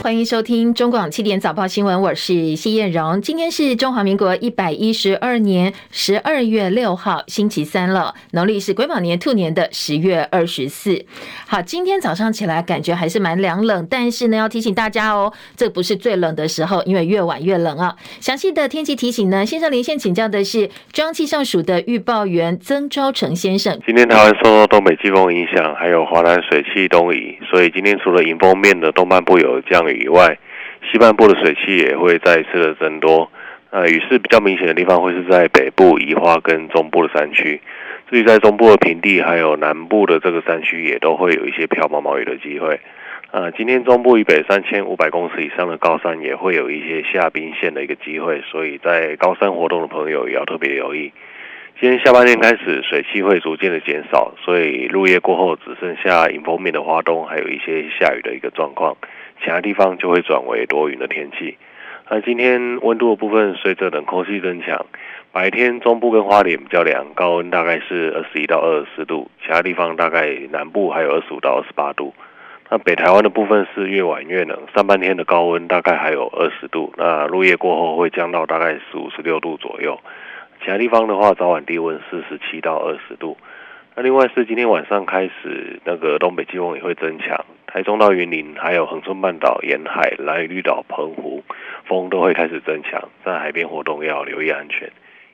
欢迎收听中广七点早报新闻，我是谢燕荣。今天是中华民国一百一十二年十二月六号，星期三了，农历是癸卯年兔年的十月二十四。好，今天早上起来感觉还是蛮凉冷，但是呢，要提醒大家哦，这不是最冷的时候，因为越晚越冷啊。详细的天气提醒呢，线上连线请教的是中央气象署的预报员曾昭成先生。今天台湾受到东北季风影响，还有华南水汽东移，所以今天除了迎风面的东半部有降雨。以外，西半部的水汽也会再次的增多。呃，雨势比较明显的地方会是在北部、宜花跟中部的山区。至于在中部的平地，还有南部的这个山区，也都会有一些飘毛毛雨的机会。呃，今天中部以北三千五百公尺以上的高山也会有一些下冰线的一个机会，所以在高山活动的朋友也要特别留意。今天下半天开始，水汽会逐渐的减少，所以入夜过后只剩下迎风面的花东，还有一些下雨的一个状况。其他地方就会转为多云的天气。那今天温度的部分，随着冷空气增强，白天中部跟花莲比较凉，高温大概是二十一到二十四度，其他地方大概南部还有二十五到二十八度。那北台湾的部分是越晚越冷，上半天的高温大概还有二十度，那入夜过后会降到大概十五、十六度左右。其他地方的话，早晚低温是十七到二十度。那另外是今天晚上开始，那个东北季风也会增强。台中到云林，还有恒春半岛沿海、兰屿绿岛、澎湖，风都会开始增强，在海边活动要留意安全。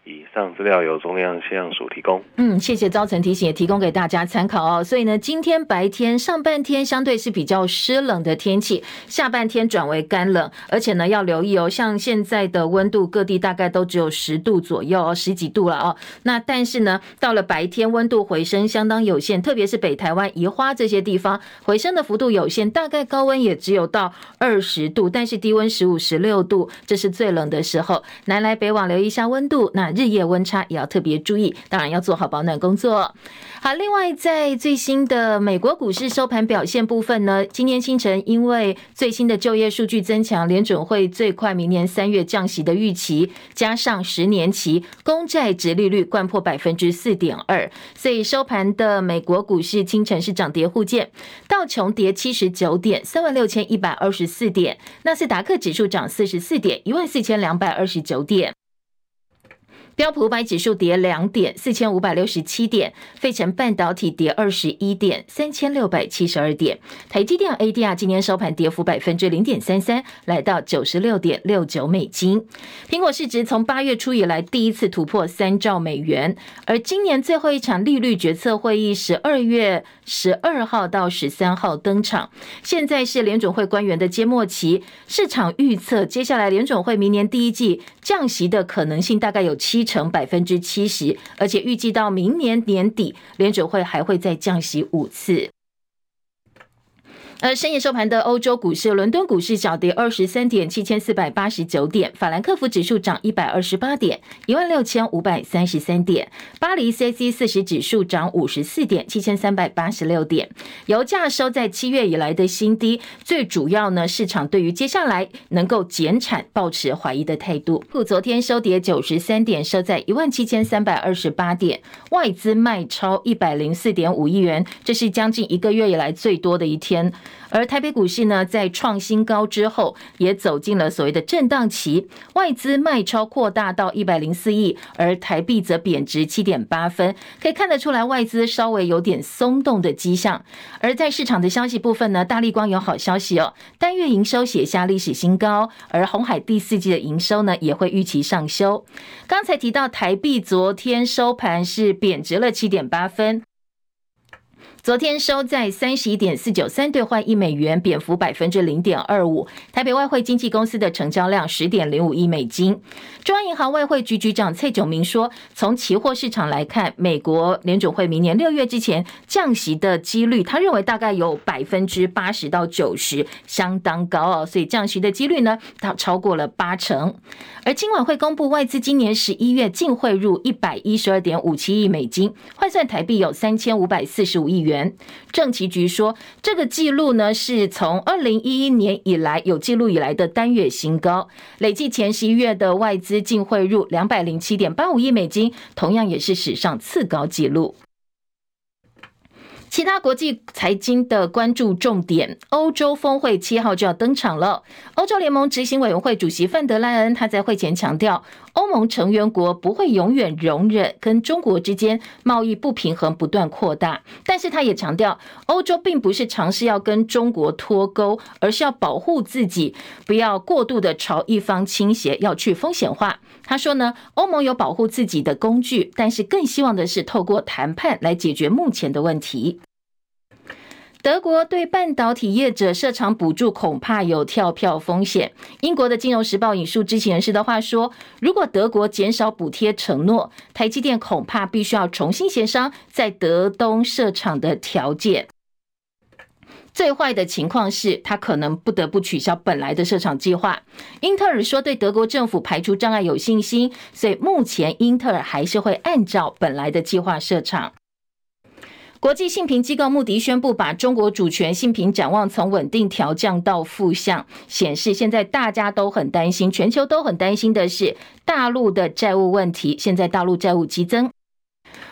以上资料由中央气象署提供。嗯，谢谢招成提醒，也提供给大家参考哦。所以呢，今天白天上半天相对是比较湿冷的天气，下半天转为干冷，而且呢要留意哦，像现在的温度各地大概都只有十度左右哦，十几度了哦。那但是呢，到了白天温度回升相当有限，特别是北台湾、宜花这些地方回升的幅度有限，大概高温也只有到二十度，但是低温十五、十六度，这是最冷的时候。南来北往留意一下温度，那。日夜温差也要特别注意，当然要做好保暖工作。好，另外在最新的美国股市收盘表现部分呢，今天清晨因为最新的就业数据增强，联准会最快明年三月降息的预期，加上十年期公债殖利率掼破百分之四点二，所以收盘的美国股市清晨是涨跌互见，道琼跌七十九点，三万六千一百二十四点；纳斯达克指数涨四十四点，一万四千两百二十九点。标普五百指数跌两点，四千五百六十七点；费城半导体跌二十一点，三千六百七十二点；台积电 ADR 今天收盘跌幅百分之零点三三，来到九十六点六九美金。苹果市值从八月初以来第一次突破三兆美元，而今年最后一场利率决策会议十二月十二号到十三号登场。现在是联准会官员的揭幕期，市场预测接下来联准会明年第一季降息的可能性大概有七成百分之七十，而且预计到明年年底，联准会还会再降息五次。而深夜收盘的欧洲股市，伦敦股市小跌二十三点，七千四百八十九点；法兰克福指数涨一百二十八点，一万六千五百三十三点；巴黎 CAC 四十指数涨五十四点，七千三百八十六点。油价收在七月以来的新低，最主要呢，市场对于接下来能够减产保持怀疑的态度。昨天收跌九十三点，收在一万七千三百二十八点，外资卖超一百零四点五亿元，这是将近一个月以来最多的一天。而台北股市呢，在创新高之后，也走进了所谓的震荡期，外资卖超扩大到一百零四亿，而台币则贬值七点八分，可以看得出来外资稍微有点松动的迹象。而在市场的消息部分呢，大力光有好消息哦，单月营收写下历史新高，而红海第四季的营收呢，也会预期上修。刚才提到台币昨天收盘是贬值了七点八分。昨天收在三十一点四九三兑换一美元，贬幅百分之零点二五。台北外汇经纪公司的成交量十点零五亿美金。中央银行外汇局局长蔡炯明说，从期货市场来看，美国联准会明年六月之前降息的几率，他认为大概有百分之八十到九十，相当高哦。所以降息的几率呢，它超过了八成。而今晚会公布外资今年十一月净汇入一百一十二点五七亿美金，换算台币有三千五百四十五亿元。政企局说，这个记录呢是从二零一一年以来有记录以来的单月新高，累计前十一月的外资净汇入两百零七点八五亿美金，同样也是史上次高纪录。其他国际财经的关注重点，欧洲峰会七号就要登场了。欧洲联盟执行委员会主席范德赖恩他在会前强调，欧盟成员国不会永远容忍跟中国之间贸易不平衡不断扩大，但是他也强调，欧洲并不是尝试要跟中国脱钩，而是要保护自己，不要过度的朝一方倾斜，要去风险化。他说呢，欧盟有保护自己的工具，但是更希望的是透过谈判来解决目前的问题。德国对半导体业者设厂补助恐怕有跳票风险。英国的《金融时报》引述知情人士的话说，如果德国减少补贴承诺，台积电恐怕必须要重新协商在德东设厂的条件。最坏的情况是，他可能不得不取消本来的设厂计划。英特尔说，对德国政府排除障碍有信心，所以目前英特尔还是会按照本来的计划设厂。国际信评机构穆迪宣布，把中国主权信评展望从稳定调降到负向，显示现在大家都很担心，全球都很担心的是大陆的债务问题。现在大陆债务激增，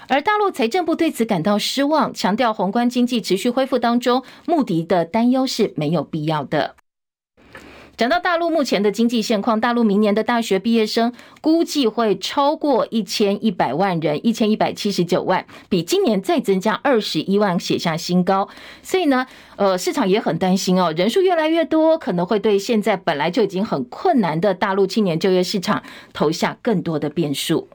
而大陆财政部对此感到失望，强调宏观经济持续恢复当中，穆迪的担忧是没有必要的。讲到大陆目前的经济现况，大陆明年的大学毕业生估计会超过一千一百万人，一千一百七十九万，比今年再增加二十一万，写下新高。所以呢，呃，市场也很担心哦，人数越来越多，可能会对现在本来就已经很困难的大陆青年就业市场投下更多的变数。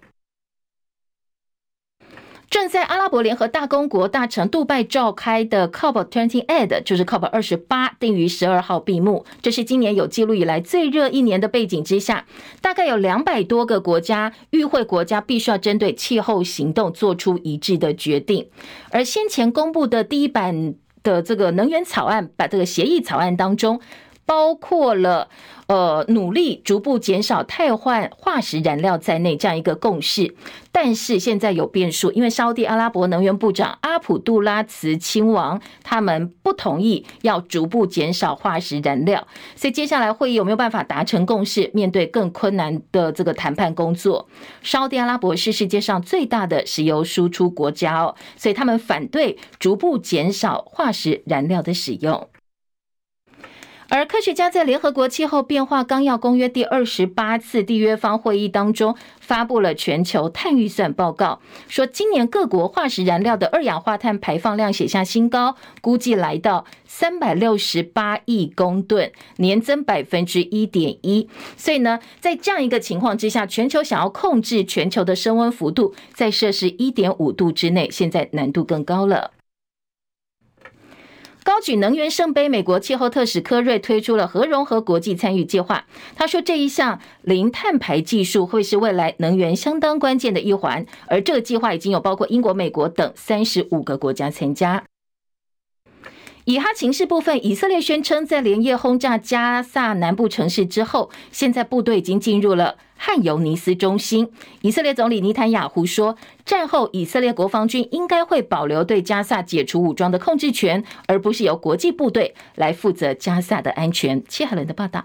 正在阿拉伯联合大公国大城杜拜召开的 COP28，就是 COP 二十八，定于十二号闭幕。这是今年有记录以来最热一年的背景之下，大概有两百多个国家与会国家必须要针对气候行动做出一致的决定。而先前公布的第一版的这个能源草案，把这个协议草案当中。包括了呃努力逐步减少汰换化石燃料在内这样一个共识，但是现在有变数，因为沙地阿拉伯能源部长阿卜杜拉茨亲王他们不同意要逐步减少化石燃料，所以接下来会议有没有办法达成共识？面对更困难的这个谈判工作，沙地阿拉伯是世界上最大的石油输出国家哦，所以他们反对逐步减少化石燃料的使用。而科学家在联合国气候变化纲要公约第二十八次缔约方会议当中，发布了全球碳预算报告，说今年各国化石燃料的二氧化碳排放量写下新高，估计来到三百六十八亿公吨，年增百分之一点一。所以呢，在这样一个情况之下，全球想要控制全球的升温幅度在摄氏一点五度之内，现在难度更高了。高举能源圣杯，美国气候特使科瑞推出了核融合国际参与计划。他说，这一项零碳排技术会是未来能源相当关键的一环，而这个计划已经有包括英国、美国等三十五个国家参加。以哈情势部分，以色列宣称在连夜轰炸加萨南部城市之后，现在部队已经进入了汉尤尼斯中心。以色列总理尼坦雅胡说，战后以色列国防军应该会保留对加萨解除武装的控制权，而不是由国际部队来负责加萨的安全。切海伦的报道。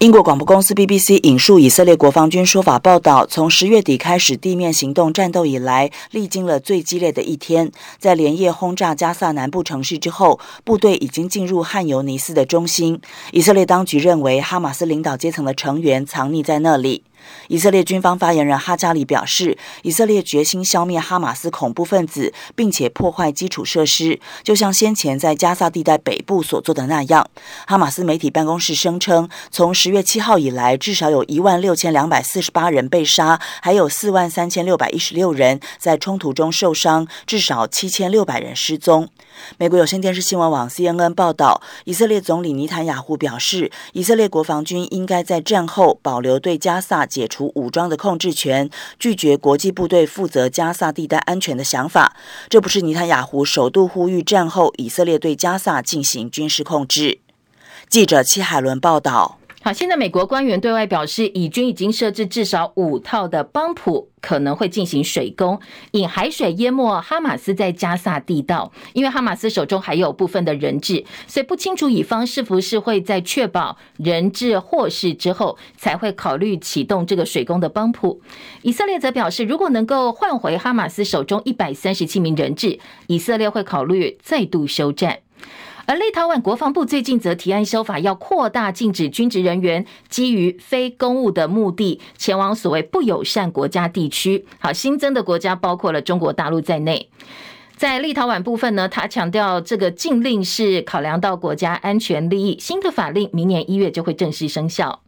英国广播公司 BBC 引述以色列国防军说法报道，从十月底开始地面行动战斗以来，历经了最激烈的一天。在连夜轰炸加萨南部城市之后，部队已经进入汉尤尼斯的中心。以色列当局认为，哈马斯领导阶层的成员藏匿在那里。以色列军方发言人哈加里表示，以色列决心消灭哈马斯恐怖分子，并且破坏基础设施，就像先前在加萨地带北部所做的那样。哈马斯媒体办公室声称，从十月七号以来，至少有一万六千两百四十八人被杀，还有四万三千六百一十六人在冲突中受伤，至少七千六百人失踪。美国有线电视新闻网 CNN 报道，以色列总理尼坦雅胡表示，以色列国防军应该在战后保留对加萨解除武装的控制权，拒绝国际部队负责加萨地带安全的想法。这不是尼坦雅胡首度呼吁战后以色列对加萨进行军事控制。记者戚海伦报道。好，现在美国官员对外表示，以军已经设置至少五套的帮浦，可能会进行水攻，引海水淹没哈马斯在加萨地道。因为哈马斯手中还有部分的人质，所以不清楚以方是不是会在确保人质获释之后，才会考虑启动这个水攻的帮浦。以色列则表示，如果能够换回哈马斯手中一百三十七名人质，以色列会考虑再度休战。而立陶宛国防部最近则提案修法，要扩大禁止军职人员基于非公务的目的前往所谓不友善国家地区。好，新增的国家包括了中国大陆在内。在立陶宛部分呢，他强调这个禁令是考量到国家安全利益，新的法令明年一月就会正式生效。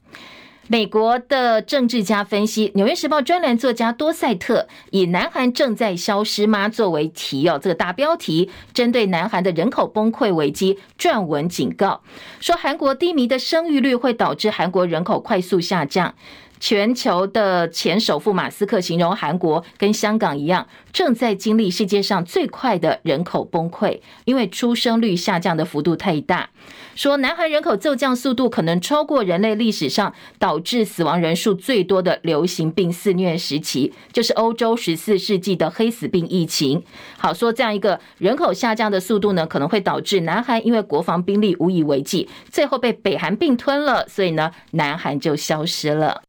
美国的政治家分析，《纽约时报》专栏作家多塞特以“南韩正在消失吗”作为题哦，这个大标题，针对南韩的人口崩溃危机撰文警告，说韩国低迷的生育率会导致韩国人口快速下降。全球的前首富马斯克形容韩国跟香港一样，正在经历世界上最快的人口崩溃，因为出生率下降的幅度太大。说南韩人口骤降速度可能超过人类历史上导致死亡人数最多的流行病肆虐时期，就是欧洲十四世纪的黑死病疫情。好，说这样一个人口下降的速度呢，可能会导致南韩因为国防兵力无以为继，最后被北韩并吞了，所以呢，南韩就消失了。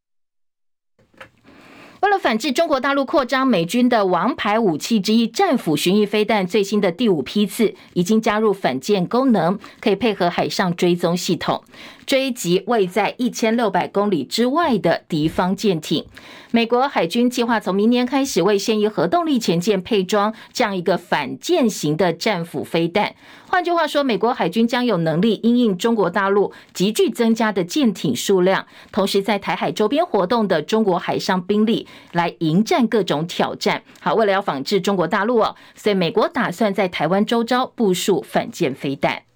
为了反制中国大陆扩张，美军的王牌武器之一战斧巡弋飞弹最新的第五批次已经加入反舰功能，可以配合海上追踪系统。追击位在一千六百公里之外的敌方舰艇。美国海军计划从明年开始为现役核动力潜舰配装这样一个反舰型的战斧飞弹。换句话说，美国海军将有能力因应中国大陆急剧增加的舰艇数量，同时在台海周边活动的中国海上兵力来迎战各种挑战。好，为了要仿制中国大陆哦，所以美国打算在台湾周遭部署反舰飞弹。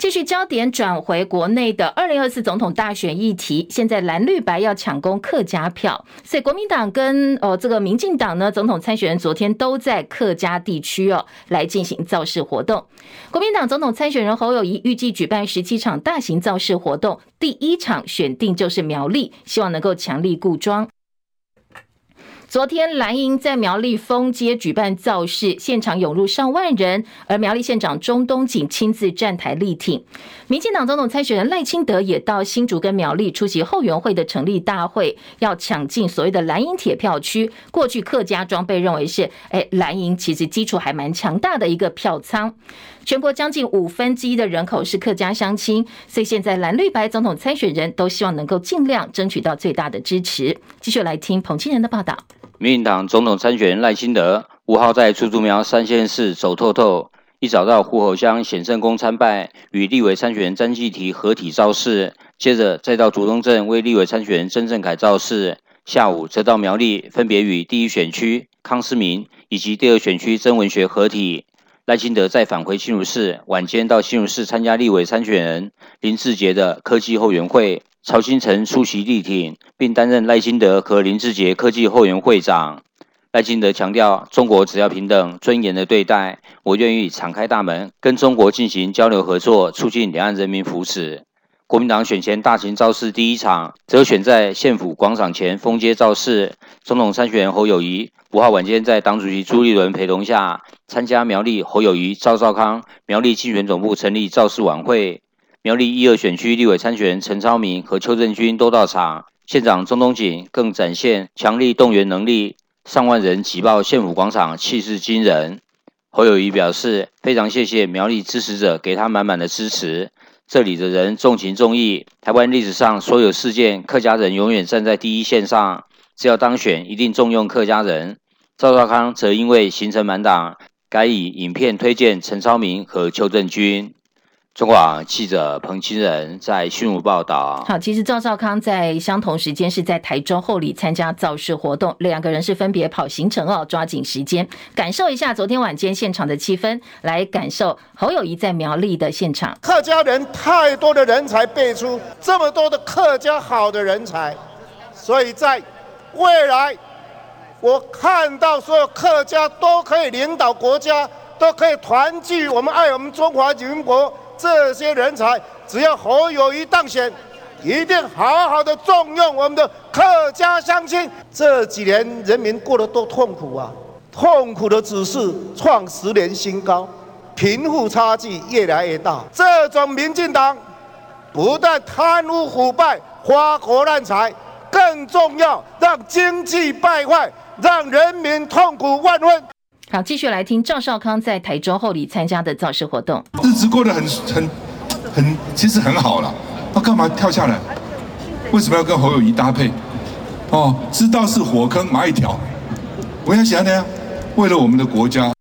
继续焦点转回国内的二零二四总统大选议题，现在蓝绿白要抢攻客家票，所以国民党跟哦这个民进党呢，总统参选人昨天都在客家地区哦来进行造势活动。国民党总统参选人侯友谊预计举办十七场大型造势活动，第一场选定就是苗栗，希望能够强力固庄。昨天蓝营在苗栗丰街举办造势，现场涌入上万人，而苗栗县长钟东锦亲自站台力挺。民进党总统参选人赖清德也到新竹跟苗栗出席后援会的成立大会，要抢进所谓的蓝营铁票区。过去客家庄被认为是，哎，蓝营其实基础还蛮强大的一个票仓。全国将近五分之一的人口是客家乡亲，所以现在蓝绿白总统参选人都希望能够尽量争取到最大的支持。继续来听彭清仁的报道。民进党总统参选赖清德五号在竹竹苗三县市走透透，一早到湖口乡显圣宫参拜，与立委参选人詹记提合体造势，接着再到竹东镇为立委参选人曾正凯造势，下午则到苗栗分别与第一选区康思明以及第二选区曾文学合体。赖清德再返回新竹市，晚间到新竹市参加立委参选人林志杰的科技后援会。曹新成出席力挺，并担任赖清德和林志杰科技后援会长。赖清德强调，中国只要平等、尊严的对待，我愿意敞开大门，跟中国进行交流合作，促进两岸人民福祉。国民党选前大型造势第一场，则选在县府广场前封街造势。总统参选侯友宜五号晚间在党主席朱立伦陪同下，参加苗栗侯友宜、赵少康苗栗竞选总部成立造势晚会。苗栗一二选区立委参选人陈超明和邱正军都到场，县长钟东锦更展现强力动员能力，上万人挤爆县府广场，气势惊人。侯友宜表示，非常谢谢苗栗支持者给他满满的支持，这里的人重情重义。台湾历史上所有事件，客家人永远站在第一线上，只要当选，一定重用客家人。赵少康则因为行程满档，改以影片推荐陈超明和邱正军。中广记者彭清仁在新竹报道。好，其实赵少康在相同时间是在台中后里参加造势活动，两个人是分别跑行程哦，抓紧时间感受一下昨天晚间现场的气氛，来感受侯友谊在苗栗的现场。客家人太多的人才辈出，这么多的客家好的人才，所以在未来，我看到所有客家都可以领导国家，都可以团聚，我们爱我们中华民国。这些人才，只要侯友谊当选，一定好好的重用我们的客家乡亲。这几年人民过得多痛苦啊！痛苦的指数创十年新高，贫富差距越来越大。这种民进党不但贪污腐败、花国难财，更重要让经济败坏，让人民痛苦万分。好，继续来听赵少康在台中后里参加的造势活动。日子过得很很很，其实很好了。他干嘛跳下来？为什么要跟侯友谊搭配？哦，知道是火坑，蚂蚁跳。我想想呢。为了我们的国家，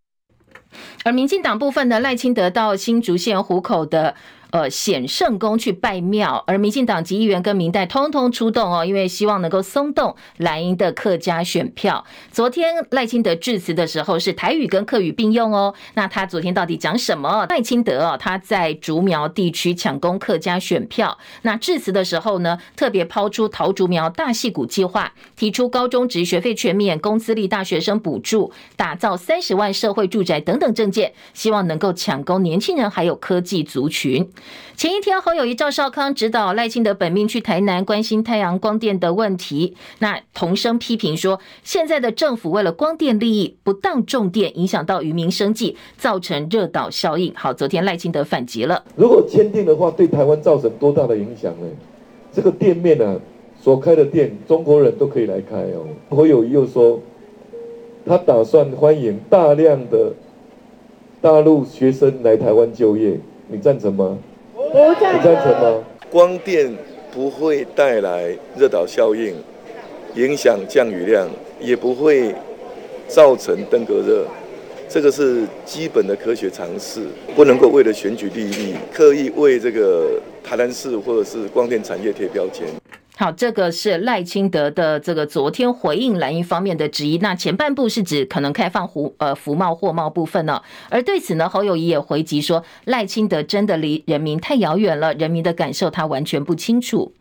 而民进党部分的赖清德到新竹县湖口的。呃，显圣宫去拜庙，而民进党籍议员跟民代通通出动哦，因为希望能够松动蓝营的客家选票。昨天赖清德致辞的时候是台语跟客语并用哦。那他昨天到底讲什么？赖清德哦，他在竹苗地区抢攻客家选票。那致辞的时候呢，特别抛出桃竹苗大戏谷计划，提出高中职学费全免、公私立大学生补助、打造三十万社会住宅等等政见，希望能够抢攻年轻人还有科技族群。前一天，侯友宜、赵少康指导赖清德本命去台南关心太阳光电的问题，那同声批评说，现在的政府为了光电利益不当重电，影响到渔民生计，造成热岛效应。好，昨天赖清德反击了，如果签订的话，对台湾造成多大的影响呢？这个店面啊，所开的店，中国人都可以来开哦。侯友宜又说，他打算欢迎大量的大陆学生来台湾就业。你赞成吗？不赞成。你赞成吗？光电不会带来热岛效应，影响降雨量，也不会造成登革热，这个是基本的科学常识，不能够为了选举利益，刻意为这个台南市或者是光电产业贴标签。好，这个是赖清德的这个昨天回应蓝营方面的质疑。那前半部是指可能开放服呃服贸货贸部分呢，而对此呢，侯友宜也回击说，赖清德真的离人民太遥远了，人民的感受他完全不清楚。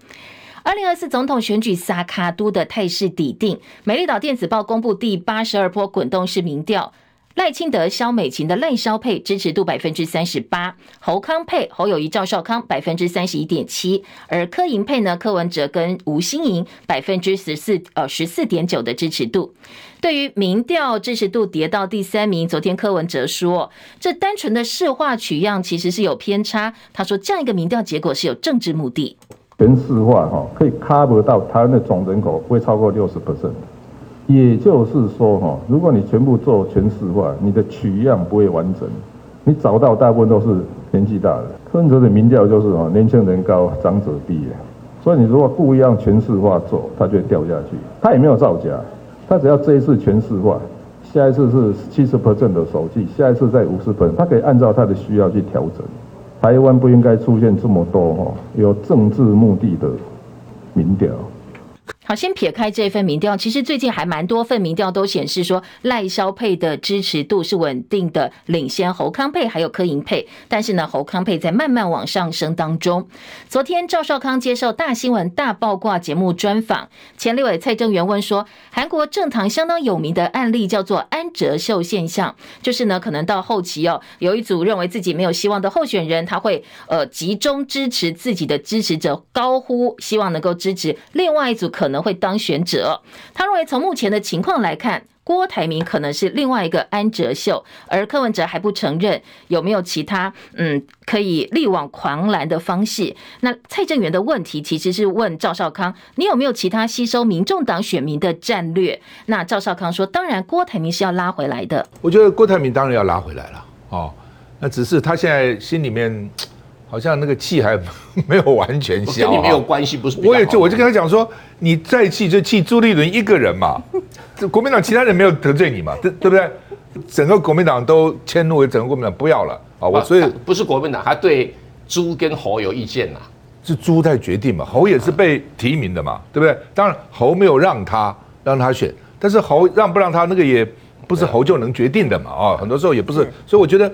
二零二四总统选举撒卡都的态势底定，美丽岛电子报公布第八十二波滚动式民调。赖清德、萧美琴的赖萧配支持度百分之三十八，侯康配侯友宜、赵少康百分之三十一点七，而柯银配呢，柯文哲跟吴欣盈百分之十四呃十四点九的支持度。对于民调支持度跌到第三名，昨天柯文哲说，这单纯的市话取样其实是有偏差。他说这样一个民调结果是有政治目的。全市化哈可以 cover 到台湾的总人口不会超过六十 percent。也就是说，哈，如果你全部做全市化，你的取样不会完整，你找到大部分都是年纪大的。柯文哲的民调就是哦，年轻人高，长者低，所以你如果不一样全市化做，它就会掉下去。他也没有造假，他只要这一次全市化，下一次是七十 percent 的手机，下一次再五十 percent，他可以按照他的需要去调整。台湾不应该出现这么多哈有政治目的的民调。好，先撇开这份民调，其实最近还蛮多份民调都显示说赖萧配的支持度是稳定的，领先侯康配还有柯银佩。但是呢，侯康配在慢慢往上升当中。昨天赵少康接受大新闻大爆卦节目专访，前立委蔡正元问说，韩国政坛相当有名的案例叫做安哲秀现象，就是呢，可能到后期哦，有一组认为自己没有希望的候选人，他会呃集中支持自己的支持者，高呼希望能够支持另外一组可能。会当选者，他认为从目前的情况来看，郭台铭可能是另外一个安哲秀，而柯文哲还不承认有没有其他嗯可以力挽狂澜的方式。那蔡正元的问题其实是问赵少康，你有没有其他吸收民众党选民的战略？那赵少康说，当然郭台铭是要拉回来的。我觉得郭台铭当然要拉回来了哦，那只是他现在心里面。好像那个气还没有完全消，跟你没有关系，不是？我也就我就跟他讲说，你再气就气朱立伦一个人嘛，这国民党其他人没有得罪你嘛，对对不对？整个国民党都迁怒为整个国民党不要了啊！我所以不是国民党，他对朱跟侯有意见呐，是朱在决定嘛，侯也是被提名的嘛，对不对？当然侯没有让他让他选，但是侯让不让他那个也不是侯就能决定的嘛啊，很多时候也不是，所以我觉得。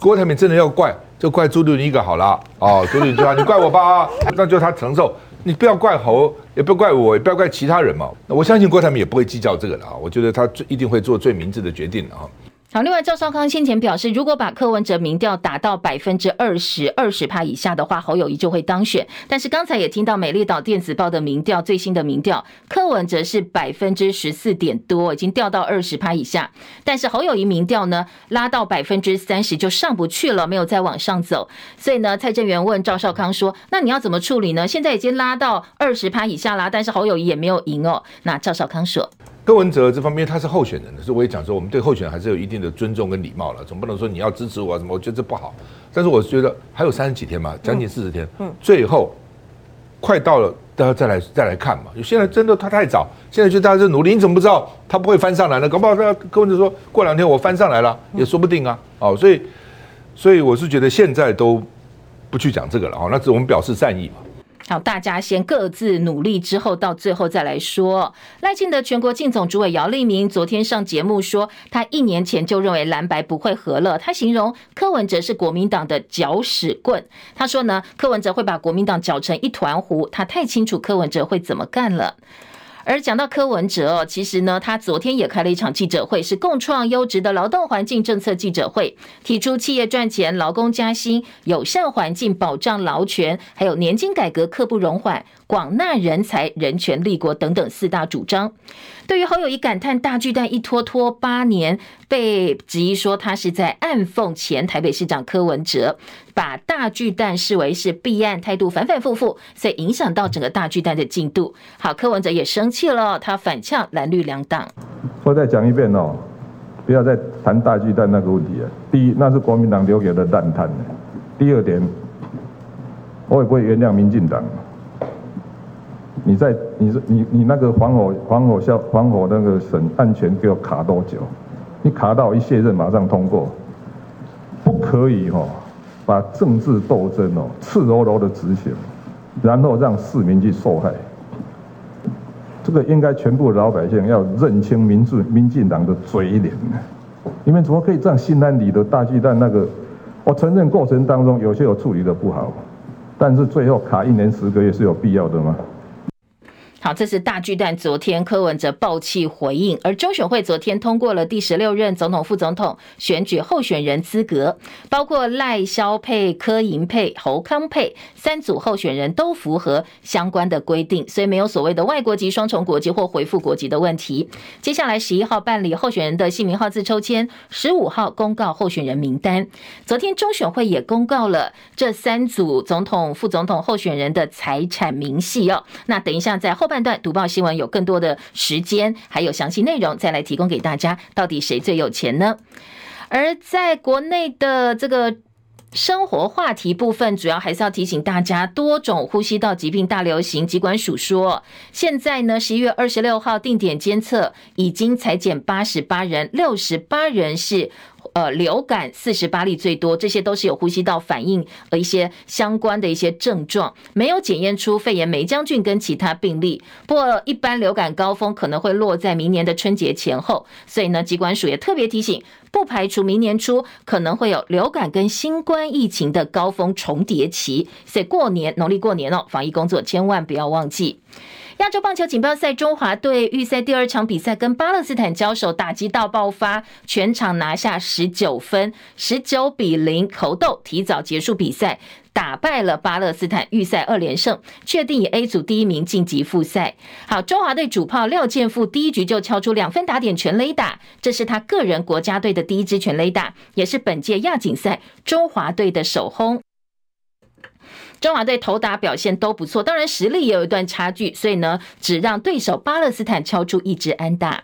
郭台铭真的要怪，就怪朱立伦一个好了哦。朱立伦说：“你怪我吧，那就他承受。你不要怪侯，也不要怪我，也不要怪其他人嘛。我相信郭台铭也不会计较这个了啊。我觉得他最一定会做最明智的决定啊。”好，另外赵少康先前表示，如果把柯文哲民调打到百分之二十二十趴以下的话，侯友宜就会当选。但是刚才也听到美丽岛电子报的民调最新的民调，柯文哲是百分之十四点多，已经掉到二十趴以下。但是侯友宜民调呢，拉到百分之三十就上不去了，没有再往上走。所以呢，蔡正元问赵少康说：“那你要怎么处理呢？现在已经拉到二十趴以下啦，但是侯友宜也没有赢哦。”那赵少康说。柯文哲这方面他是候选人的，所以我也讲说，我们对候选人还是有一定的尊重跟礼貌了，总不能说你要支持我什么，我觉得这不好。但是我觉得还有三十几天嘛，将近四十天，嗯，最后快到了，大家再来再来看嘛。就现在真的他太早，现在就大家就努力，你怎么不知道他不会翻上来呢？搞不好他柯文哲说过两天我翻上来了，也说不定啊。哦，所以所以我是觉得现在都不去讲这个了哦，那是我们表示善意嘛。大家先各自努力，之后到最后再来说。赖清德全国竞总主委姚立明昨天上节目说，他一年前就认为蓝白不会合了。他形容柯文哲是国民党的搅屎棍。他说呢，柯文哲会把国民党搅成一团糊。他太清楚柯文哲会怎么干了。而讲到柯文哲，其实呢，他昨天也开了一场记者会，是共创优质的劳动环境政策记者会，提出企业赚钱、劳工加薪、友善环境、保障劳权，还有年金改革刻不容缓、广纳人才、人权立国等等四大主张。对于侯友谊感叹大巨蛋一拖拖八年，被质疑说他是在暗讽前台北市长柯文哲，把大巨蛋视为是弊案，态度反反复复，所以影响到整个大巨蛋的进度。好，柯文哲也生气了，他反呛蓝绿两党。我再讲一遍哦，不要再谈大巨蛋那个问题了。第一，那是国民党留给的烂摊；第二点，我也不会原谅民进党。你在你是你你那个防火防火消防火那个审案权给我卡多久？你卡到一卸任马上通过，不可以哦，把政治斗争哦赤裸裸的执行，然后让市民去受害。这个应该全部老百姓要认清民进民进党的嘴脸。你们怎么可以这样心安理得？大鸡蛋那个，我承认过程当中有些有处理的不好，但是最后卡一年十个月是有必要的吗？好，这是大巨蛋。昨天柯文哲爆气回应，而中选会昨天通过了第十六任总统、副总统选举候选人资格，包括赖萧配、柯银配、侯康配三组候选人都符合相关的规定，所以没有所谓的外国籍、双重国籍或回复国籍的问题。接下来十一号办理候选人的姓名号字抽签，十五号公告候选人名单。昨天中选会也公告了这三组总统、副总统候选人的财产明细哦。那等一下在后。半段读报新闻有更多的时间，还有详细内容，再来提供给大家。到底谁最有钱呢？而在国内的这个生活话题部分，主要还是要提醒大家，多种呼吸道疾病大流行，疾管署说，现在呢，十一月二十六号定点监测已经裁减八十八人，六十八人是。呃，流感四十八例最多，这些都是有呼吸道反应和一些相关的一些症状，没有检验出肺炎霉浆菌跟其他病例。不过，一般流感高峰可能会落在明年的春节前后，所以呢，疾管署也特别提醒，不排除明年初可能会有流感跟新冠疫情的高峰重叠期。所以过年农历过年哦，防疫工作千万不要忘记。亚洲棒球锦标赛，中华队预赛第二场比赛跟巴勒斯坦交手，打击到爆发，全场拿下十九分，十九比零，猴硐提早结束比赛，打败了巴勒斯坦，预赛二连胜，确定以 A 组第一名晋级复赛。好，中华队主炮廖健富第一局就敲出两分打点全垒打，这是他个人国家队的第一支全垒打，也是本届亚锦赛中华队的首轰。中华队投打表现都不错，当然实力也有一段差距，所以呢，只让对手巴勒斯坦敲出一支安打。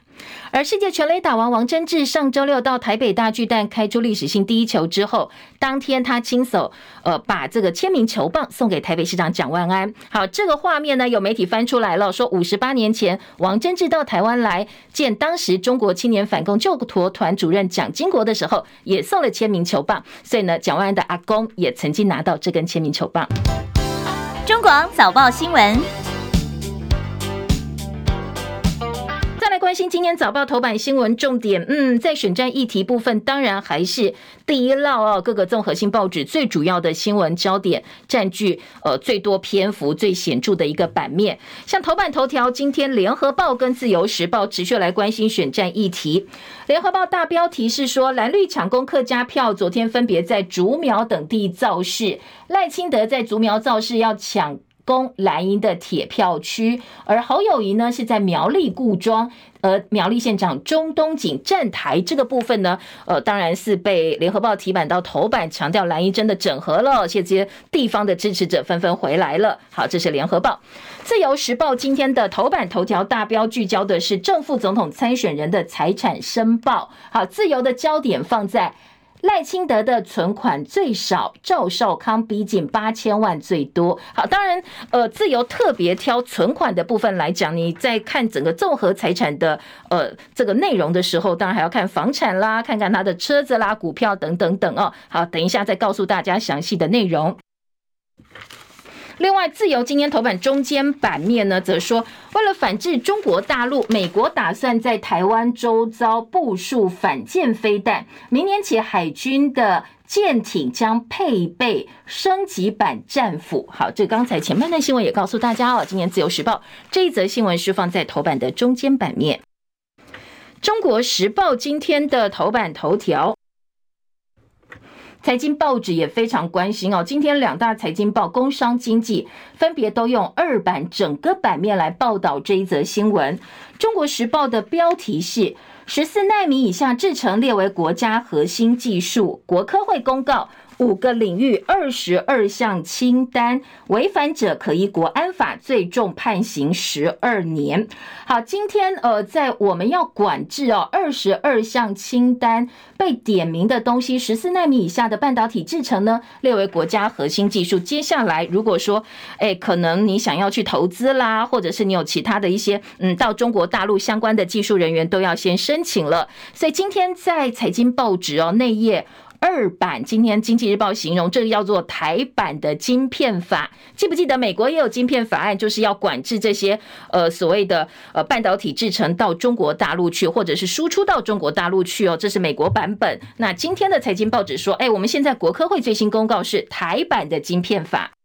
而世界全垒打王王贞治上周六到台北大巨蛋开出历史性第一球之后，当天他亲手呃把这个签名球棒送给台北市长蒋万安。好，这个画面呢，有媒体翻出来了，说五十八年前王贞治到台湾来见当时中国青年反共救国团主任蒋经国的时候，也送了签名球棒。所以呢，蒋万安的阿公也曾经拿到这根签名球棒。中广早报新闻。关心今天早报头版新闻重点，嗯，在选战议题部分，当然还是第一烙哦，各个综合性报纸最主要的新闻焦点，占据呃最多篇幅、最显著的一个版面。像头版头条，今天联合报跟自由时报持续来关心选战议题。联合报大标题是说，蓝绿抢攻客家票，昨天分别在竹苗等地造势，赖清德在竹苗造势要抢。攻蓝营的铁票区，而侯友宜呢是在苗栗故装，而苗栗县长中东锦站台这个部分呢，呃，当然是被联合报提版到头版，强调蓝营真的整合了，而且这些地方的支持者纷纷回来了。好，这是联合报。自由时报今天的头版头条大标聚焦的是正副总统参选人的财产申报。好，自由的焦点放在。赖清德的存款最少，赵少康逼近八千万最多。好，当然，呃，自由特别挑存款的部分来讲，你在看整个综合财产的呃这个内容的时候，当然还要看房产啦，看看他的车子啦、股票等等等哦。好，等一下再告诉大家详细的内容。另外，自由今天头版中间版面呢，则说，为了反制中国大陆，美国打算在台湾周遭部署反舰飞弹。明年起，海军的舰艇将配备升级版战斧。好，这刚才前半段新闻也告诉大家哦，今年自由时报这一则新闻是放在头版的中间版面。中国时报今天的头版头条。财经报纸也非常关心哦。今天两大财经报《工商经济》分别都用二版整个版面来报道这一则新闻。《中国时报》的标题是“十四纳米以下制成列为国家核心技术”，国科会公告。五个领域二十二项清单，违反者可依国安法最重判刑十二年。好，今天呃，在我们要管制哦，二十二项清单被点名的东西，十四纳米以下的半导体制程呢，列为国家核心技术。接下来，如果说，哎，可能你想要去投资啦，或者是你有其他的一些嗯，到中国大陆相关的技术人员都要先申请了。所以今天在财经报纸哦，内页。二版，今天《经济日报》形容这个叫做台版的晶片法，记不记得美国也有晶片法案，就是要管制这些呃所谓的呃半导体制成到中国大陆去，或者是输出到中国大陆去哦，这是美国版本。那今天的财经报纸说，哎，我们现在国科会最新公告是台版的晶片法。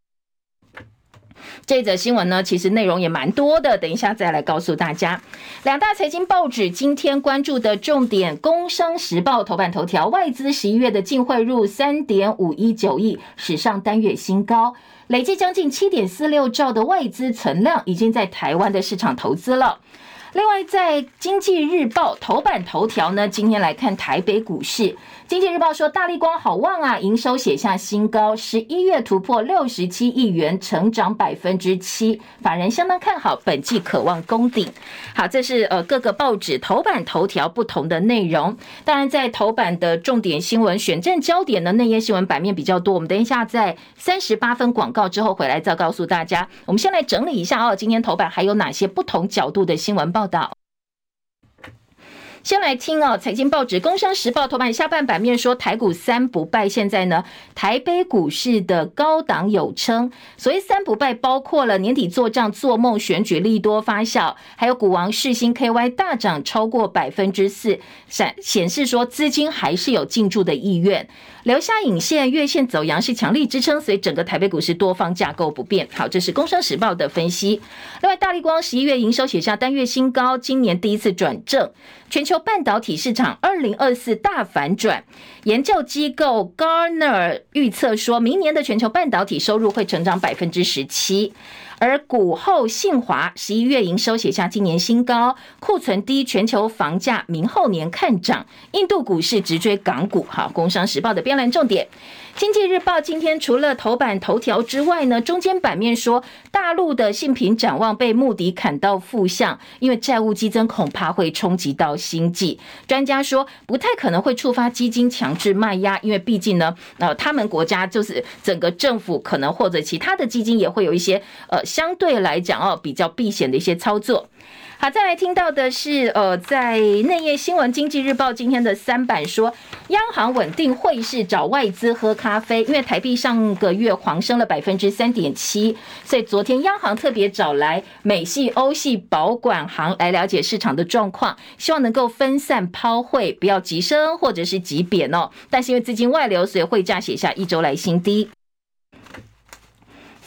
这则新闻呢，其实内容也蛮多的，等一下再来告诉大家。两大财经报纸今天关注的重点，《工商时报》头版头条：外资十一月的净汇入三点五一九亿，史上单月新高，累计将近七点四六兆的外资存量已经在台湾的市场投资了。另外，在《经济日报》头版头条呢，今天来看台北股市。经济日报说，大立光好旺啊，营收写下新高，十一月突破六十七亿元，成长百分之七，法人相当看好，本季可望攻顶。好，这是呃各个报纸头版头条不同的内容。当然，在头版的重点新闻选战焦点的内页新闻版面比较多，我们等一下在三十八分广告之后回来再告诉大家。我们先来整理一下哦，今天头版还有哪些不同角度的新闻报报道？先来听哦，财经报纸《工商时报》头版下半版面说，台股三不败，现在呢，台北股市的高档有称。所谓三不败，包括了年底做账、做梦、选举利多发酵，还有股王世新 KY 大涨超过百分之四，显显示说资金还是有进驻的意愿。留下影线、月线走阳是强力支撑，所以整个台北股市多方架构不变。好，这是《工商时报》的分析。另外，大立光十一月营收写下单月新高，今年第一次转正。全球半导体市场二零二四大反转，研究机构 g a r n e r 预测说，明年的全球半导体收入会成长百分之十七。而股后信华十一月营收写下今年新高，库存低，全球房价明后年看涨，印度股市直追港股。好，工商时报的标栏重点。经济日报今天除了头版头条之外呢，中间版面说大陆的信评展望被穆迪砍到负向，因为债务激增恐怕会冲击到经济。专家说不太可能会触发基金强制卖压，因为毕竟呢，呃，他们国家就是整个政府可能或者其他的基金也会有一些呃相对来讲哦比较避险的一些操作。好，再来听到的是，呃，在内页新闻，《经济日报》今天的三版说，央行稳定汇市找外资喝咖啡，因为台币上个月狂升了百分之三点七，所以昨天央行特别找来美系、欧系保管行来了解市场的状况，希望能够分散抛汇，不要急升或者是急贬哦。但是因为资金外流，所以汇价写下一周来新低。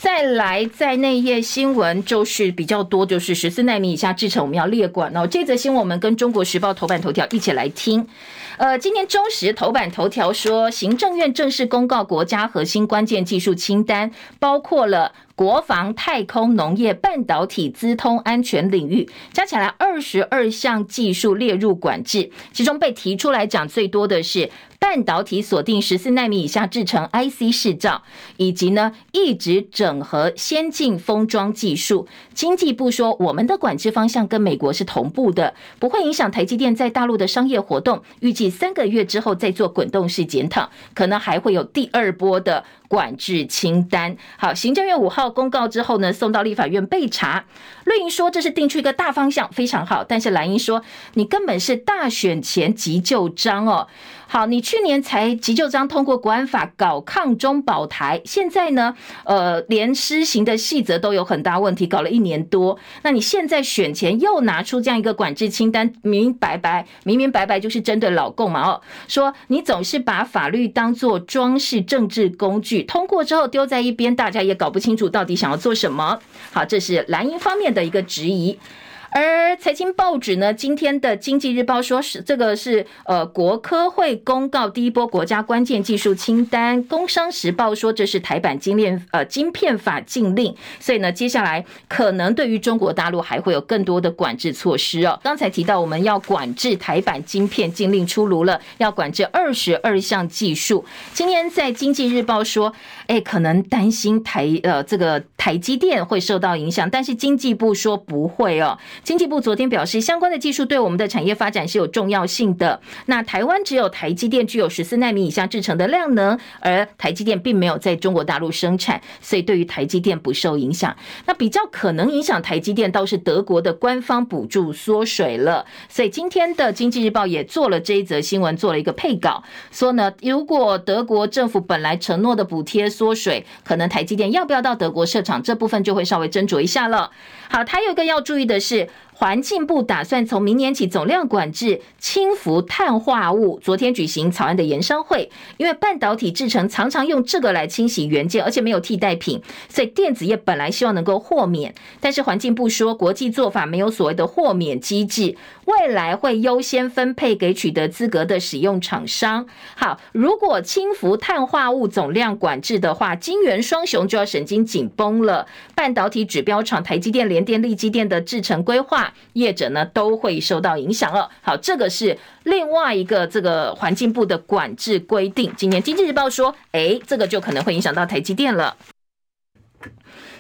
再来，在那页新闻就是比较多，就是十四纳米以下制成我们要列管哦。这则新闻我们跟中国时报头版头条一起来听。呃，今年中时头版头条说，行政院正式公告国家核心关键技术清单，包括了国防、太空、农业、半导体、资通、安全领域，加起来二十二项技术列入管制，其中被提出来讲最多的是。半导体锁定十四纳米以下制成 IC 制造，以及呢一直整合先进封装技术。经济部说，我们的管制方向跟美国是同步的，不会影响台积电在大陆的商业活动。预计三个月之后再做滚动式检讨，可能还会有第二波的管制清单。好，行政院五号公告之后呢，送到立法院备查。绿营说这是定出一个大方向，非常好。但是蓝营说，你根本是大选前急就章哦。好，你去年才急就章通过国安法搞抗中保台，现在呢，呃，连施行的细则都有很大问题，搞了一年多。那你现在选前又拿出这样一个管制清单，明明白白，明明白白就是针对老共嘛哦，说你总是把法律当作装饰政治工具，通过之后丢在一边，大家也搞不清楚到底想要做什么。好，这是蓝营方面的一个质疑。而财经报纸呢，今天的《经济日报》说是这个是呃国科会公告第一波国家关键技术清单，《工商时报》说这是台版晶链呃晶片法禁令，所以呢，接下来可能对于中国大陆还会有更多的管制措施哦。刚才提到我们要管制台版晶片禁令出炉了，要管制二十二项技术。今天在《经济日报》说，哎，可能担心台呃这个台积电会受到影响，但是经济部说不会哦。经济部昨天表示，相关的技术对我们的产业发展是有重要性的。那台湾只有台积电具有十四奈米以下制程的量能，而台积电并没有在中国大陆生产，所以对于台积电不受影响。那比较可能影响台积电，倒是德国的官方补助缩水了。所以今天的经济日报也做了这一则新闻，做了一个配稿，说呢，如果德国政府本来承诺的补贴缩水，可能台积电要不要到德国设厂，这部分就会稍微斟酌一下了。好，还有一个要注意的是。环境部打算从明年起总量管制氢氟碳化物。昨天举行草案的研商会，因为半导体制程常常用这个来清洗元件，而且没有替代品，所以电子业本来希望能够豁免。但是环境部说，国际做法没有所谓的豁免机制，未来会优先分配给取得资格的使用厂商。好，如果轻氟碳化物总量管制的话，晶圆双雄就要神经紧绷了。半导体指标厂台积电、联电、力积电的制程规划。业者呢都会受到影响了。好，这个是另外一个这个环境部的管制规定。今年经济日报说，哎，这个就可能会影响到台积电了。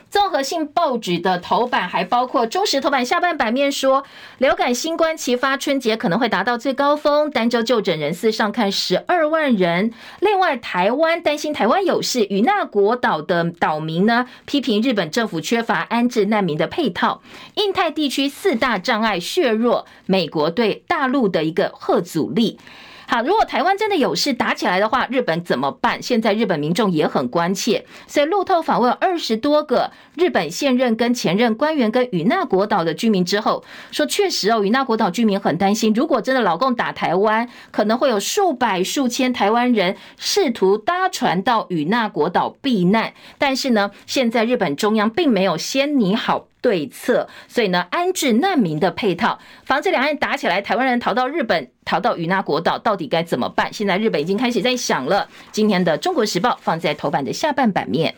综合性报纸的头版还包括中时头版下半版面说，流感新冠齐发，春节可能会达到最高峰，单周就诊人次上看十二万人。另外，台湾担心台湾有事，与那国岛的岛民呢批评日本政府缺乏安置难民的配套。印太地区四大障碍削弱美国对大陆的一个吓阻力。好，如果台湾真的有事打起来的话，日本怎么办？现在日本民众也很关切，所以路透访问二十多个日本现任跟前任官员跟与那国岛的居民之后，说确实哦，与那国岛居民很担心，如果真的老共打台湾，可能会有数百数千台湾人试图搭船到与那国岛避难，但是呢，现在日本中央并没有先拟好。对策，所以呢，安置难民的配套，防止两岸打起来，台湾人逃到日本，逃到与那国岛，到底该怎么办？现在日本已经开始在想了。今天的《中国时报》放在头版的下半版面，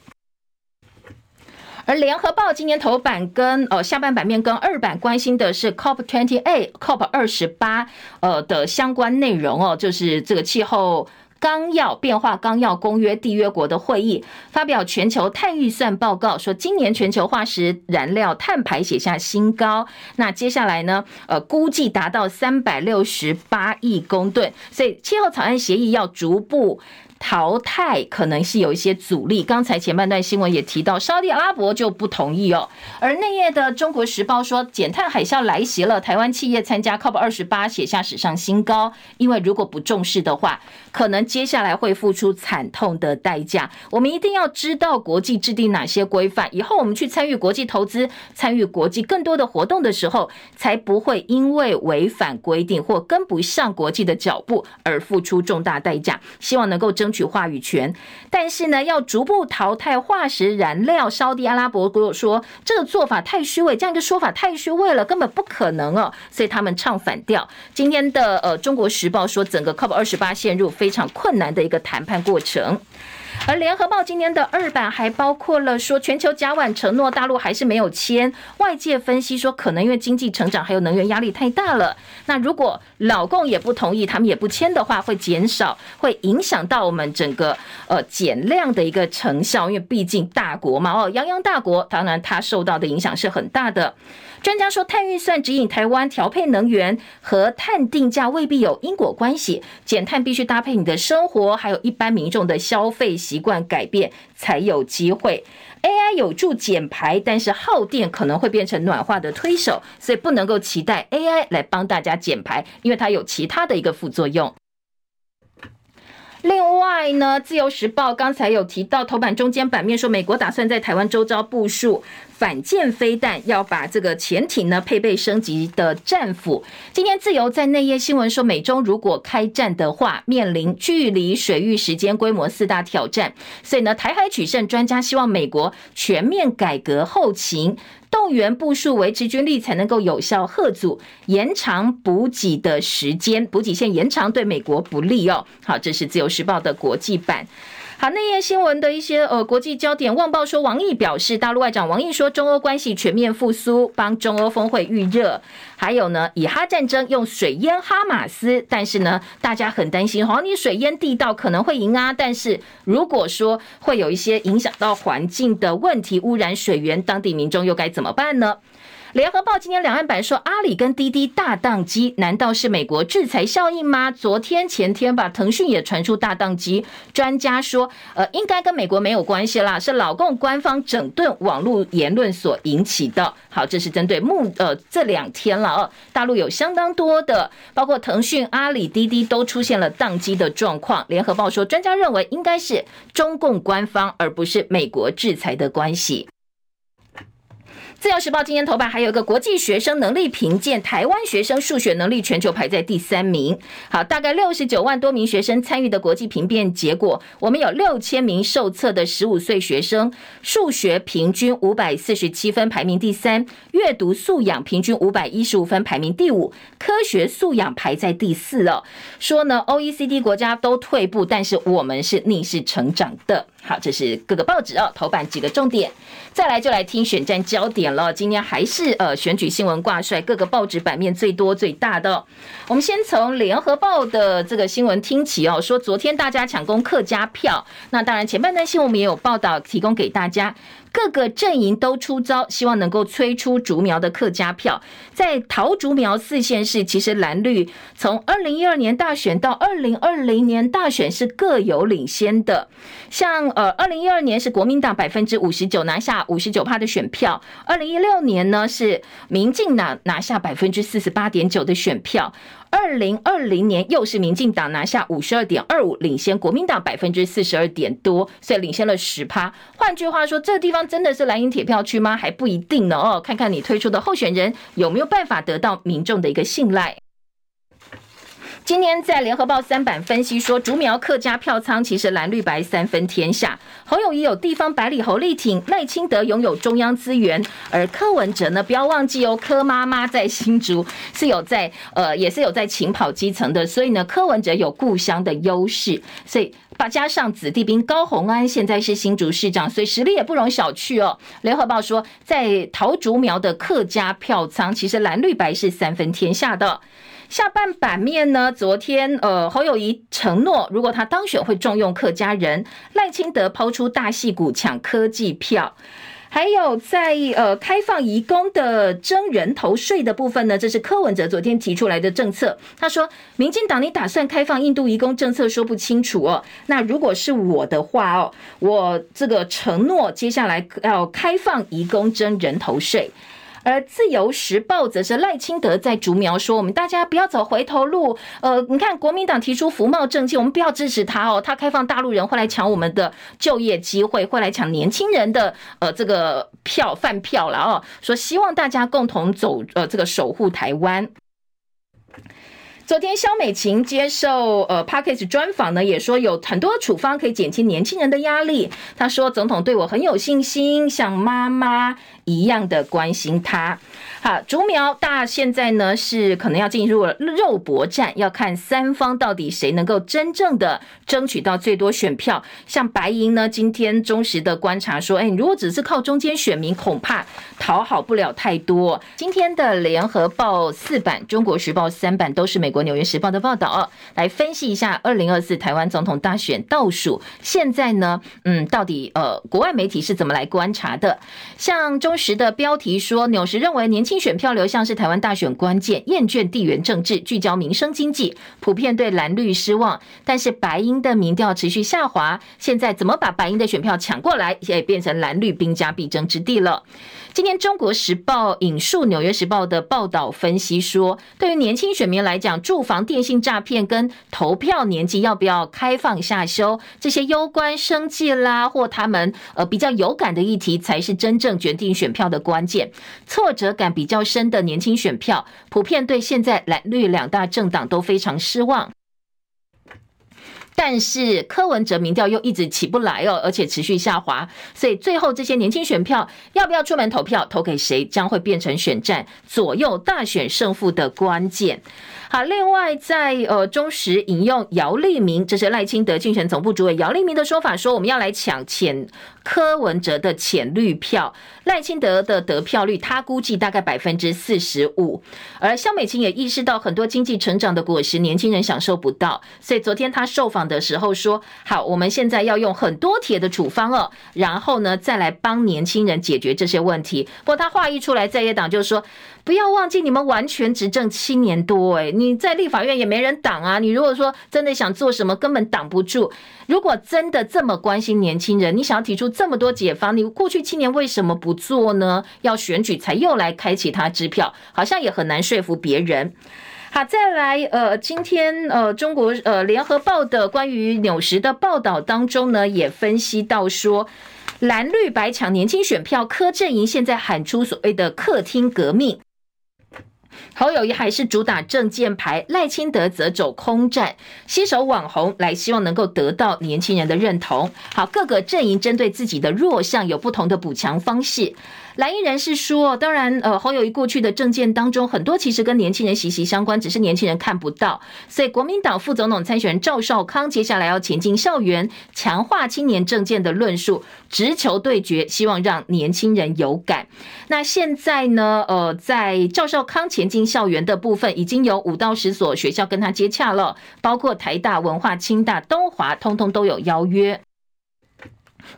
而《联合报》今年头版跟呃下半版面跟二版关心的是 COP twenty eight COP 二十八呃的相关内容哦，就是这个气候。纲要变化纲要公约缔约国的会议发表全球碳预算报告，说今年全球化石燃料碳排写下新高。那接下来呢？呃，估计达到三百六十八亿公吨。所以气候草案协议要逐步淘汰可能是有一些阻力。刚才前半段新闻也提到，沙地阿拉伯就不同意哦。而内页的《中国时报》说，减碳海啸来袭了，台湾企业参加 COP 二十八，写下史上新高。因为如果不重视的话，可能接下来会付出惨痛的代价。我们一定要知道国际制定哪些规范，以后我们去参与国际投资、参与国际更多的活动的时候，才不会因为违反规定或跟不上国际的脚步而付出重大代价。希望能够争取话语权，但是呢，要逐步淘汰化石燃料。沙地阿拉伯国说，这个做法太虚伪，这样一个说法太虚伪了，根本不可能哦。所以他们唱反调。今天的呃，《中国时报》说，整个 COP 二十八陷入非非常困难的一个谈判过程。而联合报今天的二版还包括了说，全球甲烷承诺大陆还是没有签，外界分析说，可能因为经济成长还有能源压力太大了。那如果老共也不同意，他们也不签的话，会减少，会影响到我们整个呃减量的一个成效，因为毕竟大国嘛，哦，泱泱大国，当然它受到的影响是很大的。专家说，碳预算指引台湾调配能源和碳定价未必有因果关系，减碳必须搭配你的生活，还有一般民众的消费习惯改变才有机会。AI 有助减排，但是耗电可能会变成暖化的推手，所以不能够期待 AI 来帮大家减排，因为它有其他的一个副作用。另外呢，《自由时报》刚才有提到头版中间版面说，美国打算在台湾周遭部署反舰飞弹，要把这个潜艇呢配备升级的战斧。今天自由在内页新闻说，美中如果开战的话，面临距离、水域、时间、规模四大挑战。所以呢，台海取胜，专家希望美国全面改革后勤。动员部署维持军力，才能够有效吓阻，延长补给的时间，补给线延长对美国不利哦。好，这是自由时报的国际版。好，内页新闻的一些呃国际焦点，旺报说，王毅表示，大陆外长王毅说，中欧关系全面复苏，帮中欧峰会预热。还有呢，以哈战争用水淹哈马斯，但是呢，大家很担心，好，你水淹地道可能会赢啊，但是如果说会有一些影响到环境的问题，污染水源，当地民众又该怎么办呢？联合报今天两岸版说，阿里跟滴滴大宕机，难道是美国制裁效应吗？昨天前天吧，腾讯也传出大宕机，专家说，呃，应该跟美国没有关系啦，是老共官方整顿网络言论所引起的。好，这是针对目呃这两天了哦，大陆有相当多的，包括腾讯、阿里、滴滴都出现了宕机的状况。联合报说，专家认为应该是中共官方，而不是美国制裁的关系。自由时报今天头版还有一个国际学生能力评鉴，台湾学生数学能力全球排在第三名。好，大概六十九万多名学生参与的国际评鉴结果，我们有六千名受测的十五岁学生，数学平均五百四十七分，排名第三；阅读素养平均五百一十五分，排名第五；科学素养排在第四了。说呢，OECD 国家都退步，但是我们是逆势成长的。好，这是各个报纸哦，头版几个重点。再来就来听选战焦点了。今天还是呃选举新闻挂帅，各个报纸版面最多最大的。我们先从联合报的这个新闻听起哦，说昨天大家抢攻客家票，那当然前半段新闻我们也有报道提供给大家。各个阵营都出招，希望能够催出竹苗的客家票。在桃竹苗四县市，其实蓝绿从二零一二年大选到二零二零年大选是各有领先的。像呃，二零一二年是国民党百分之五十九拿下五十九趴的选票，二零一六年呢是民进党拿下百分之四十八点九的选票。二零二零年又是民进党拿下五十二点二五，领先国民党百分之四十二点多，所以领先了十趴。换句话说，这地方真的是蓝营铁票区吗？还不一定呢哦，看看你推出的候选人有没有办法得到民众的一个信赖。今天在联合报三版分析说，竹苗客家票仓其实蓝绿白三分天下。侯友宜有地方百里侯力挺，赖清德拥有中央资源，而柯文哲呢，不要忘记哦，柯妈妈在新竹是有在呃，也是有在勤跑基层的，所以呢，柯文哲有故乡的优势，所以把加上子弟兵高虹安现在是新竹市长，所以实力也不容小觑哦。联合报说，在桃竹苗的客家票仓，其实蓝绿白是三分天下的。下半版面呢？昨天呃，侯友宜承诺，如果他当选，会重用客家人。赖清德抛出大戏骨抢科技票。还有在呃开放移工的征人头税的部分呢，这是柯文哲昨天提出来的政策。他说，民进党你打算开放印度移工政策说不清楚哦。那如果是我的话哦，我这个承诺接下来要开放移工征人头税。而自由时报则是赖清德在竹苗说：“我们大家不要走回头路。呃，你看国民党提出福茂政绩，我们不要支持他哦。他开放大陆人会来抢我们的就业机会，会来抢年轻人的呃这个票饭票了哦。说希望大家共同走呃这个守护台湾。”昨天，萧美琴接受呃 Podcast 专访呢，也说有很多处方可以减轻年轻人的压力。他说，总统对我很有信心，像妈妈一样的关心他。好，竹苗大现在呢是可能要进入肉搏战，要看三方到底谁能够真正的争取到最多选票。像白银呢，今天忠实的观察说，哎，如果只是靠中间选民，恐怕讨好不了太多。今天的联合报四版、中国时报三版都是美国纽约时报的报道，来分析一下二零二四台湾总统大选倒数。现在呢，嗯，到底呃，国外媒体是怎么来观察的？像中时的标题说，纽时认为年。轻选票流向是台湾大选关键，厌倦地缘政治，聚焦民生经济，普遍对蓝绿失望。但是白营的民调持续下滑，现在怎么把白营的选票抢过来，也变成蓝绿兵家必争之地了。今天《中国时报》引述《纽约时报》的报道分析说，对于年轻选民来讲，住房、电信诈骗跟投票年纪要不要开放下修，这些攸关生计啦，或他们呃比较有感的议题，才是真正决定选票的关键。挫折感比较深的年轻选票，普遍对现在蓝绿两大政党都非常失望。但是柯文哲民调又一直起不来哦，而且持续下滑，所以最后这些年轻选票要不要出门投票，投给谁，将会变成选战左右大选胜负的关键。好，另外在呃中时引用姚立明，这是赖清德竞选总部主委姚立明的说法，说我们要来抢浅柯文哲的浅绿票，赖清德的得票率他估计大概百分之四十五，而萧美琴也意识到很多经济成长的果实年轻人享受不到，所以昨天他受访的时候说，好，我们现在要用很多铁的处方哦，然后呢再来帮年轻人解决这些问题。不过他话一出来，在野党就说。不要忘记，你们完全执政七年多，哎，你在立法院也没人挡啊。你如果说真的想做什么，根本挡不住。如果真的这么关心年轻人，你想要提出这么多解方，你过去七年为什么不做呢？要选举才又来开启他支票，好像也很难说服别人。好，再来，呃，今天呃，中国呃联合报的关于纽时的报道当中呢，也分析到说，蓝绿白抢年轻选票，柯阵营现在喊出所谓的客厅革命。侯友谊还是主打政见牌，赖清德则走空战，携手网红来希望能够得到年轻人的认同。好，各个阵营针对自己的弱项有不同的补强方式。蓝营人士说，当然，呃，侯友谊过去的政见当中，很多其实跟年轻人息息相关，只是年轻人看不到。所以，国民党副总统参选人赵少康接下来要前进校园，强化青年政见的论述，直球对决，希望让年轻人有感。那现在呢，呃，在赵少康前进校园的部分，已经有五到十所学校跟他接洽了，包括台大、文化、清大、东华，通通都有邀约。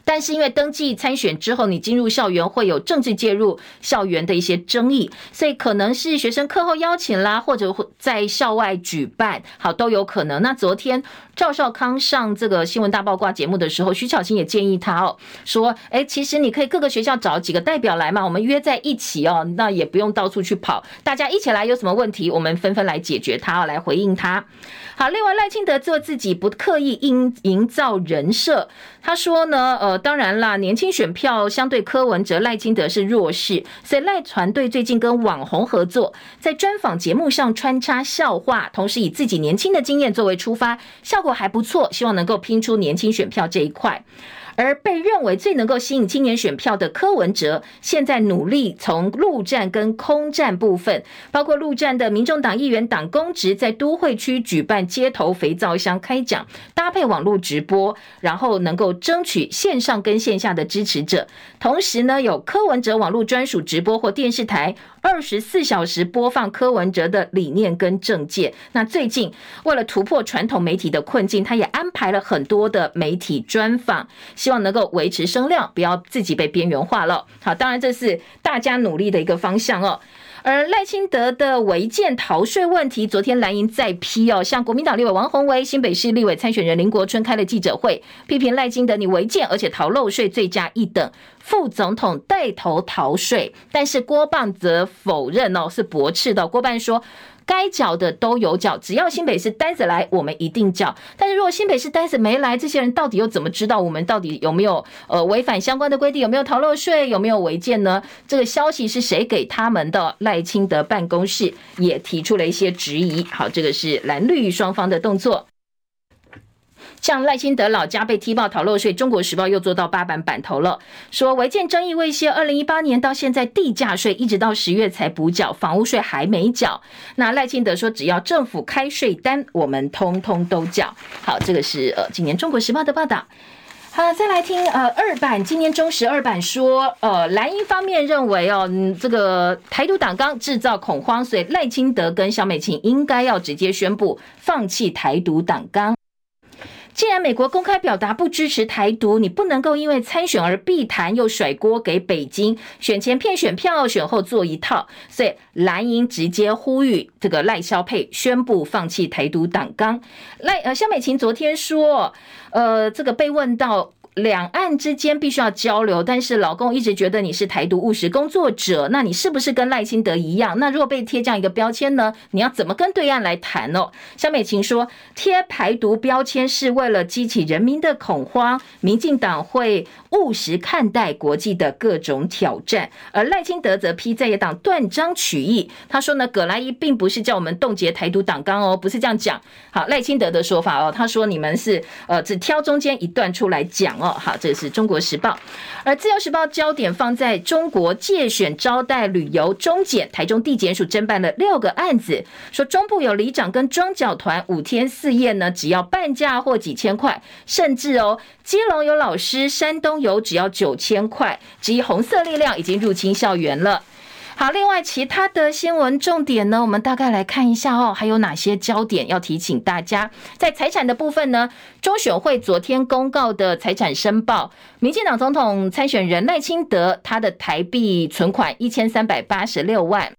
但是因为登记参选之后，你进入校园会有政治介入校园的一些争议，所以可能是学生课后邀请啦，或者在校外举办，好，都有可能。那昨天赵少康上这个新闻大爆卦节目的时候，徐巧芯也建议他哦，说，哎，其实你可以各个学校找几个代表来嘛，我们约在一起哦，那也不用到处去跑，大家一起来，有什么问题我们纷纷来解决它，来回应他。好，另外赖清德做自己不刻意营营造人设，他说呢，呃，当然啦，年轻选票相对柯文哲、赖清德是弱势，所以赖团队最近跟网红合作，在专访节目上穿插笑话，同时以自己年轻的经验作为出发，效果还不错，希望能够拼出年轻选票这一块。而被认为最能够吸引青年选票的柯文哲，现在努力从陆战跟空战部分，包括陆战的民众党议员党公职在都会区举办街头肥皂箱开讲，搭配网络直播，然后能够争取线上跟线下的支持者。同时呢，有柯文哲网络专属直播或电视台二十四小时播放柯文哲的理念跟政见。那最近为了突破传统媒体的困境，他也安排了很多的媒体专访，希望能够维持声量，不要自己被边缘化了。好，当然这是大家努力的一个方向哦。而赖清德的违建逃税问题，昨天蓝营再批哦，向国民党立委王宏威、新北市立委参选人林国春开了记者会，批评赖清德你违建，而且逃漏税罪加一等，副总统带头逃税，但是郭棒则否认哦，是驳斥的。郭棒说。该缴的都有缴，只要新北市单子来，我们一定缴。但是如果新北市单子没来，这些人到底又怎么知道我们到底有没有呃违反相关的规定，有没有逃漏税，有没有违建呢？这个消息是谁给他们的？赖清德办公室也提出了一些质疑。好，这个是蓝绿双方的动作。像赖清德老家被踢爆逃漏税，《中国时报》又做到八版版头了，说违建争议未歇，二零一八年到现在地价税一直到十月才补缴，房屋税还没缴。那赖清德说，只要政府开税单，我们通通都缴。好，这个是呃今年《中国时报》的报道。好，再来听呃二版，今年中时二版说，呃蓝营方面认为哦，嗯，这个台独党纲制造恐慌，所以赖清德跟萧美琴应该要直接宣布放弃台独党纲。既然美国公开表达不支持台独，你不能够因为参选而避谈，又甩锅给北京，选前骗选票，选后做一套。所以蓝营直接呼吁这个赖肖沛宣布放弃台独党纲。赖呃肖美琴昨天说，呃这个被问到。两岸之间必须要交流，但是老公一直觉得你是台独务实工作者，那你是不是跟赖清德一样？那如果被贴这样一个标签呢？你要怎么跟对岸来谈哦？萧美琴说，贴台独标签是为了激起人民的恐慌，民进党会务实看待国际的各种挑战，而赖清德则批在野党断章取义。他说呢，葛莱伊并不是叫我们冻结台独党纲哦，不是这样讲。好，赖清德的说法哦，他说你们是呃只挑中间一段出来讲哦。好，这是中国时报，而自由时报焦点放在中国借选招待旅游中检，台中地检署侦办了六个案子，说中部有里长跟庄脚团五天四夜呢，只要半价或几千块，甚至哦，基隆有老师，山东有只要九千块，质疑红色力量已经入侵校园了。好，另外其他的新闻重点呢，我们大概来看一下哦，还有哪些焦点要提醒大家？在财产的部分呢，中选会昨天公告的财产申报，民进党总统参选人赖清德他的台币存款一千三百八十六万。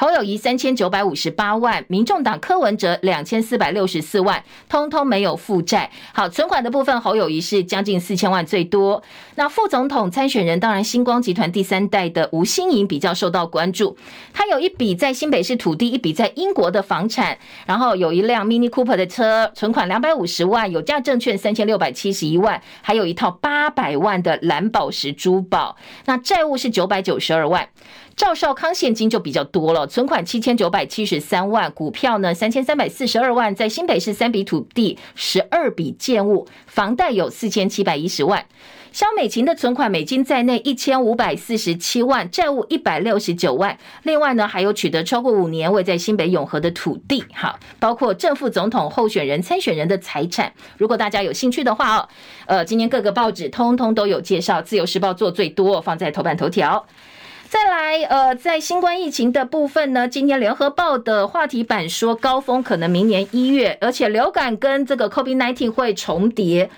侯友宜三千九百五十八万，民众党柯文哲两千四百六十四万，通通没有负债。好，存款的部分，侯友宜是将近四千万最多。那副总统参选人，当然星光集团第三代的吴欣颖比较受到关注。他有一笔在新北市土地，一笔在英国的房产，然后有一辆 Mini Cooper 的车，存款两百五十万，有价证券三千六百七十一万，还有一套八百万的蓝宝石珠宝。那债务是九百九十二万。赵少康现金就比较多了，存款七千九百七十三万，股票呢三千三百四十二万，在新北市三笔土地，十二笔建物，房贷有四千七百一十万。萧美琴的存款美金在内一千五百四十七万，债务一百六十九万。另外呢，还有取得超过五年未在新北永和的土地，好，包括正副总统候选人参选人的财产。如果大家有兴趣的话哦，呃，今天各个报纸通通都有介绍，自由时报做最多，放在头版头条。再来，呃，在新冠疫情的部分呢，今天联合报的话题版说，高峰可能明年一月，而且流感跟这个 COVID-19 会重叠。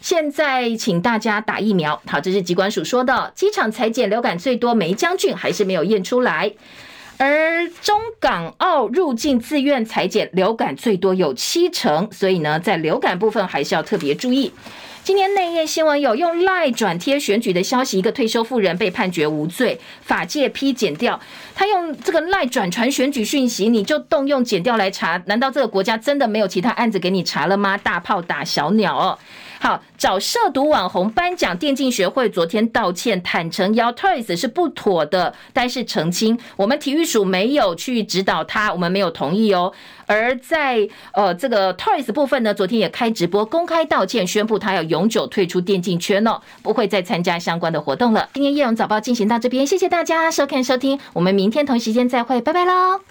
现在请大家打疫苗。好，这是疾管署说的。机场采检流感最多，梅将军还是没有验出来。而中港澳入境自愿采检流感最多有七成，所以呢，在流感部分还是要特别注意。今天内页新闻有用赖转贴选举的消息，一个退休妇人被判决无罪，法界批剪掉。他用这个赖转传选举讯息，你就动用剪掉来查？难道这个国家真的没有其他案子给你查了吗？大炮打小鸟哦。好，找涉毒网红颁奖，电竞学会昨天道歉，坦承邀 Toys 是不妥的，但是澄清我们体育署没有去指导他，我们没有同意哦。而在呃这个 Toys 部分呢，昨天也开直播公开道歉，宣布他要永久退出电竞圈哦，不会再参加相关的活动了。今天叶荣早报进行到这边，谢谢大家收看收听，我们明天同一时间再会，拜拜喽。